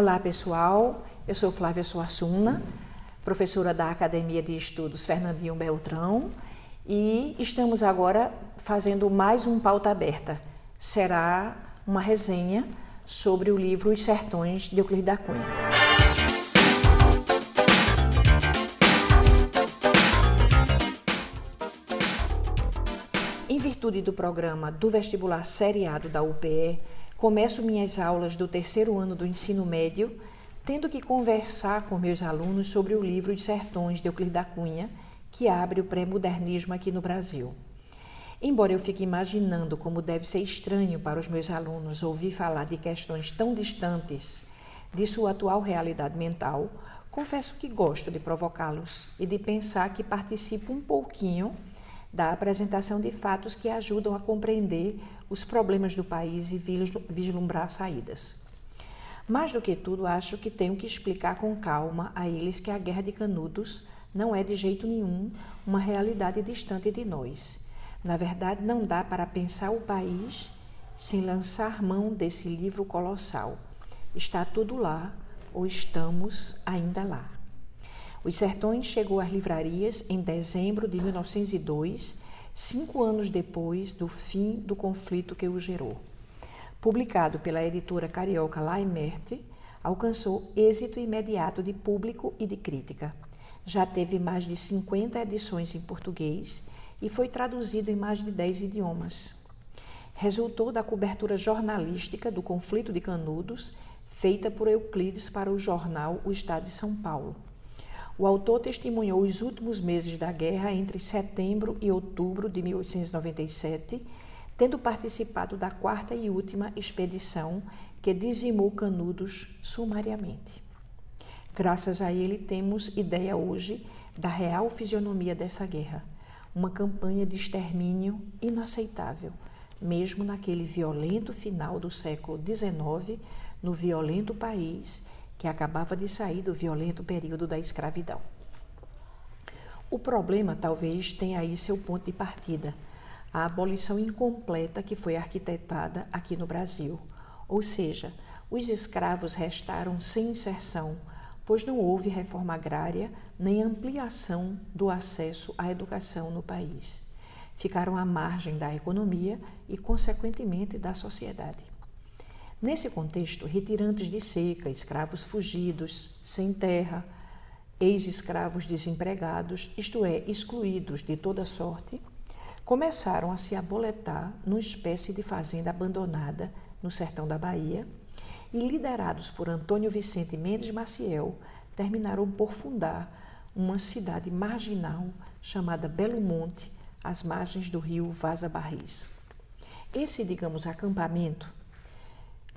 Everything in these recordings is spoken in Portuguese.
Olá, pessoal. Eu sou Flávia Suassuna, professora da Academia de Estudos Fernandinho Beltrão, e estamos agora fazendo mais um pauta aberta. Será uma resenha sobre o livro Os Sertões de Euclides da Cunha. Em virtude do programa do vestibular seriado da UPE, começo minhas aulas do terceiro ano do ensino médio tendo que conversar com meus alunos sobre o livro Os Sertões de Euclides da Cunha, que abre o pré-modernismo aqui no Brasil. Embora eu fique imaginando como deve ser estranho para os meus alunos ouvir falar de questões tão distantes de sua atual realidade mental, confesso que gosto de provocá-los e de pensar que participo um pouquinho da apresentação de fatos que ajudam a compreender os problemas do país e vislumbrar saídas. Mais do que tudo, acho que tenho que explicar com calma a eles que a Guerra de Canudos não é de jeito nenhum uma realidade distante de nós na verdade, não dá para pensar o país sem lançar mão desse livro colossal. Está tudo lá, ou estamos ainda lá. Os Sertões chegou às livrarias em dezembro de 1902, cinco anos depois do fim do conflito que o gerou. Publicado pela editora carioca Laimerte, alcançou êxito imediato de público e de crítica. Já teve mais de 50 edições em português e foi traduzido em mais de 10 idiomas. Resultou da cobertura jornalística do conflito de Canudos, feita por Euclides para o jornal O Estado de São Paulo. O autor testemunhou os últimos meses da guerra entre setembro e outubro de 1897, tendo participado da quarta e última expedição que dizimou Canudos sumariamente. Graças a ele, temos ideia hoje da real fisionomia dessa guerra uma campanha de extermínio inaceitável, mesmo naquele violento final do século XIX, no violento país que acabava de sair do violento período da escravidão. O problema talvez tenha aí seu ponto de partida, a abolição incompleta que foi arquitetada aqui no Brasil, ou seja, os escravos restaram sem inserção pois não houve reforma agrária nem ampliação do acesso à educação no país. Ficaram à margem da economia e, consequentemente, da sociedade. Nesse contexto, retirantes de seca, escravos fugidos, sem terra, ex-escravos desempregados, isto é, excluídos de toda sorte, começaram a se aboletar numa espécie de fazenda abandonada no sertão da Bahia e liderados por Antônio Vicente Mendes Maciel, terminaram por fundar uma cidade marginal chamada Belo Monte, às margens do rio Vaza Barris. Esse, digamos, acampamento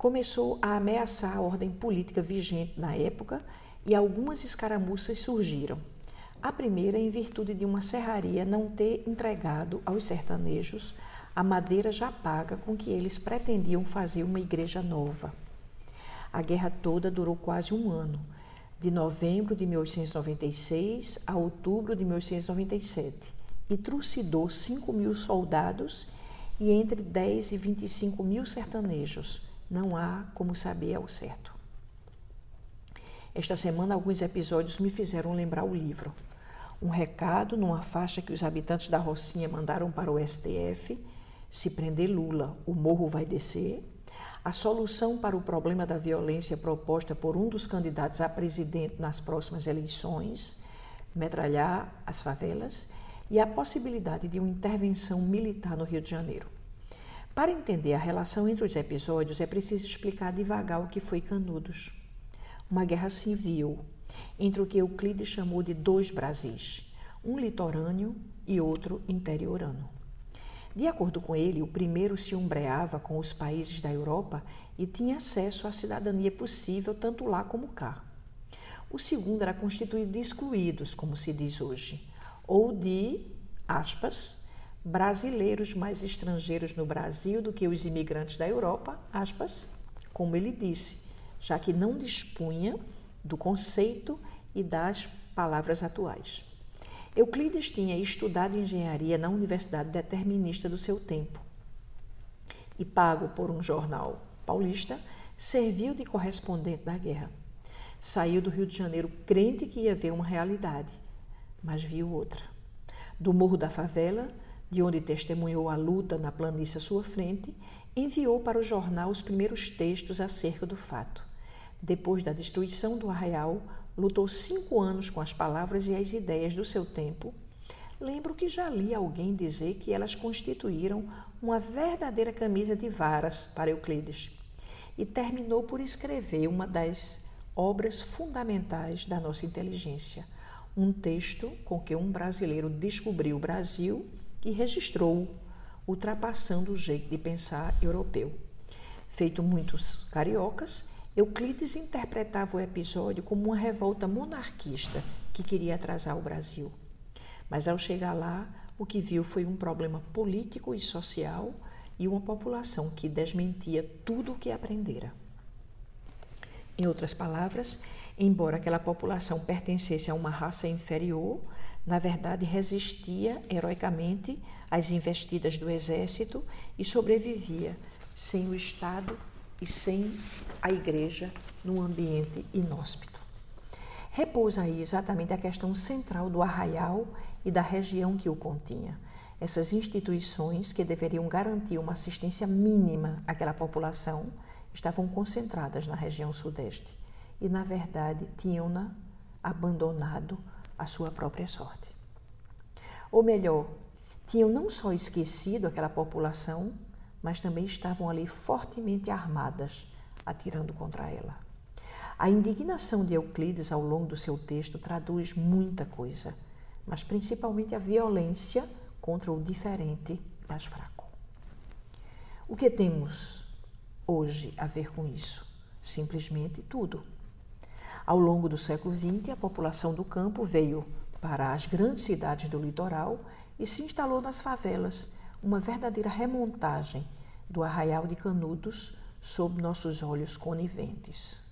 começou a ameaçar a ordem política vigente na época e algumas escaramuças surgiram. A primeira em virtude de uma serraria não ter entregado aos sertanejos a madeira já paga com que eles pretendiam fazer uma igreja nova. A guerra toda durou quase um ano, de novembro de 1896 a outubro de 1897, e trucidou 5 mil soldados e entre 10 e 25 mil sertanejos. Não há como saber ao certo. Esta semana, alguns episódios me fizeram lembrar o livro. Um recado numa faixa que os habitantes da Rocinha mandaram para o STF: se prender Lula, o morro vai descer a solução para o problema da violência proposta por um dos candidatos a presidente nas próximas eleições, metralhar as favelas, e a possibilidade de uma intervenção militar no Rio de Janeiro. Para entender a relação entre os episódios, é preciso explicar devagar o que foi Canudos. Uma guerra civil entre o que Euclides chamou de dois Brasis, um litorâneo e outro interiorano. De acordo com ele, o primeiro se umbreava com os países da Europa e tinha acesso à cidadania possível tanto lá como cá. O segundo era constituído de excluídos, como se diz hoje, ou de, aspas, brasileiros mais estrangeiros no Brasil do que os imigrantes da Europa, aspas, como ele disse, já que não dispunha do conceito e das palavras atuais. Euclides tinha estudado engenharia na Universidade Determinista do seu tempo e, pago por um jornal paulista, serviu de correspondente da guerra. Saiu do Rio de Janeiro crente que ia ver uma realidade, mas viu outra. Do Morro da Favela, de onde testemunhou a luta na planície à sua frente, enviou para o jornal os primeiros textos acerca do fato. Depois da destruição do arraial, lutou cinco anos com as palavras e as ideias do seu tempo. Lembro que já li alguém dizer que elas constituíram uma verdadeira camisa de varas para Euclides. E terminou por escrever uma das obras fundamentais da nossa inteligência, um texto com que um brasileiro descobriu o Brasil e registrou, ultrapassando o jeito de pensar europeu. Feito muitos cariocas, Euclides interpretava o episódio como uma revolta monarquista que queria atrasar o Brasil. Mas ao chegar lá, o que viu foi um problema político e social e uma população que desmentia tudo o que aprendera. Em outras palavras, embora aquela população pertencesse a uma raça inferior, na verdade, resistia heroicamente às investidas do exército e sobrevivia sem o Estado e sem a igreja num ambiente inóspito. Repousa aí exatamente a questão central do arraial e da região que o continha. Essas instituições que deveriam garantir uma assistência mínima àquela população estavam concentradas na região sudeste e, na verdade, tinham-na abandonado à sua própria sorte. Ou melhor, tinham não só esquecido aquela população, mas também estavam ali fortemente armadas, atirando contra ela. A indignação de Euclides ao longo do seu texto traduz muita coisa, mas principalmente a violência contra o diferente mais fraco. O que temos hoje a ver com isso? Simplesmente tudo. Ao longo do século XX, a população do campo veio para as grandes cidades do litoral e se instalou nas favelas, uma verdadeira remontagem do arraial de Canudos sob nossos olhos coniventes.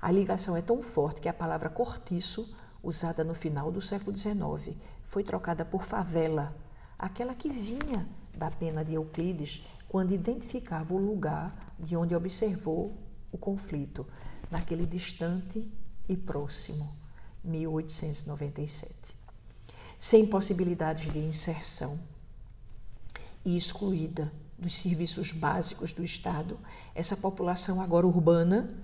A ligação é tão forte que a palavra cortiço, usada no final do século XIX, foi trocada por favela, aquela que vinha da pena de Euclides quando identificava o lugar de onde observou o conflito, naquele distante e próximo 1897. Sem possibilidades de inserção e excluída dos serviços básicos do Estado, essa população agora urbana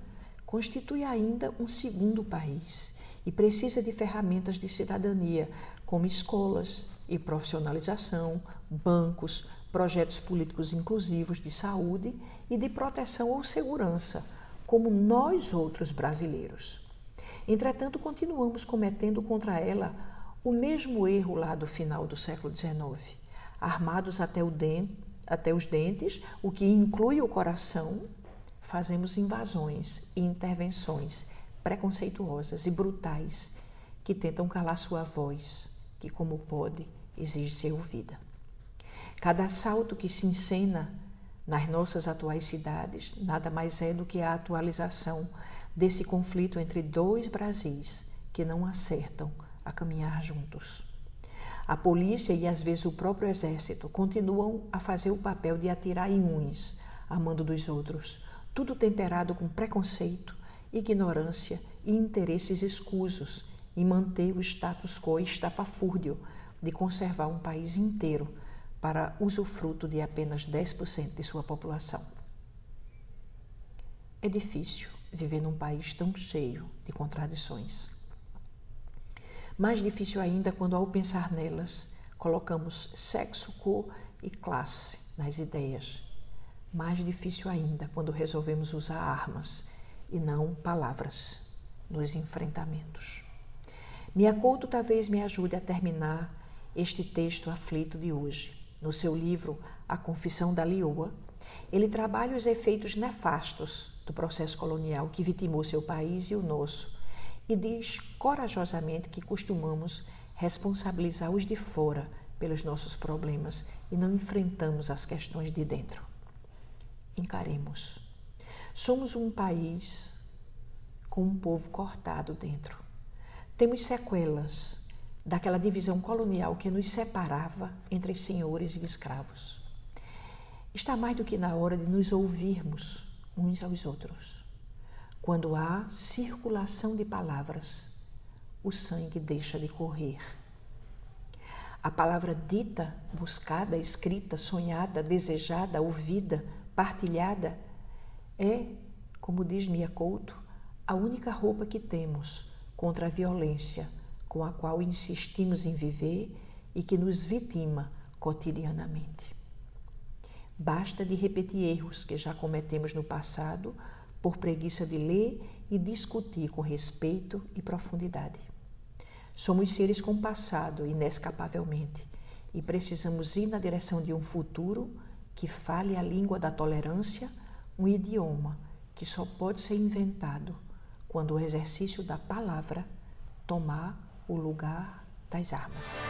constitui ainda um segundo país e precisa de ferramentas de cidadania, como escolas e profissionalização, bancos, projetos políticos inclusivos de saúde e de proteção ou segurança, como nós outros brasileiros. Entretanto, continuamos cometendo contra ela o mesmo erro lá do final do século XIX, armados até, dente, até os dentes, o que inclui o coração, fazemos invasões e intervenções preconceituosas e brutais que tentam calar sua voz, que, como pode, exige ser ouvida. Cada assalto que se encena nas nossas atuais cidades nada mais é do que a atualização desse conflito entre dois Brasis que não acertam a caminhar juntos. A polícia e às vezes o próprio exército continuam a fazer o papel de atirar em uns, amando dos outros, tudo temperado com preconceito, ignorância e interesses escusos em manter o status quo estapafúrdio de conservar um país inteiro para usufruto de apenas 10% de sua população. É difícil viver num país tão cheio de contradições. Mais difícil ainda quando, ao pensar nelas, colocamos sexo, cor e classe nas ideias. Mais difícil ainda quando resolvemos usar armas e não palavras nos enfrentamentos. Minha conto talvez me ajude a terminar este texto aflito de hoje. No seu livro A Confissão da Lioa, ele trabalha os efeitos nefastos do processo colonial que vitimou seu país e o nosso, e diz corajosamente que costumamos responsabilizar os de fora pelos nossos problemas e não enfrentamos as questões de dentro. Encaremos. Somos um país com um povo cortado dentro. Temos sequelas daquela divisão colonial que nos separava entre senhores e escravos. Está mais do que na hora de nos ouvirmos uns aos outros. Quando há circulação de palavras, o sangue deixa de correr. A palavra dita, buscada, escrita, sonhada, desejada, ouvida, partilhada, é, como diz Mia Couto, a única roupa que temos contra a violência com a qual insistimos em viver e que nos vitima cotidianamente. Basta de repetir erros que já cometemos no passado por preguiça de ler e discutir com respeito e profundidade. Somos seres com passado inescapavelmente e precisamos ir na direção de um futuro que fale a língua da tolerância, um idioma que só pode ser inventado quando o exercício da palavra tomar o lugar das armas.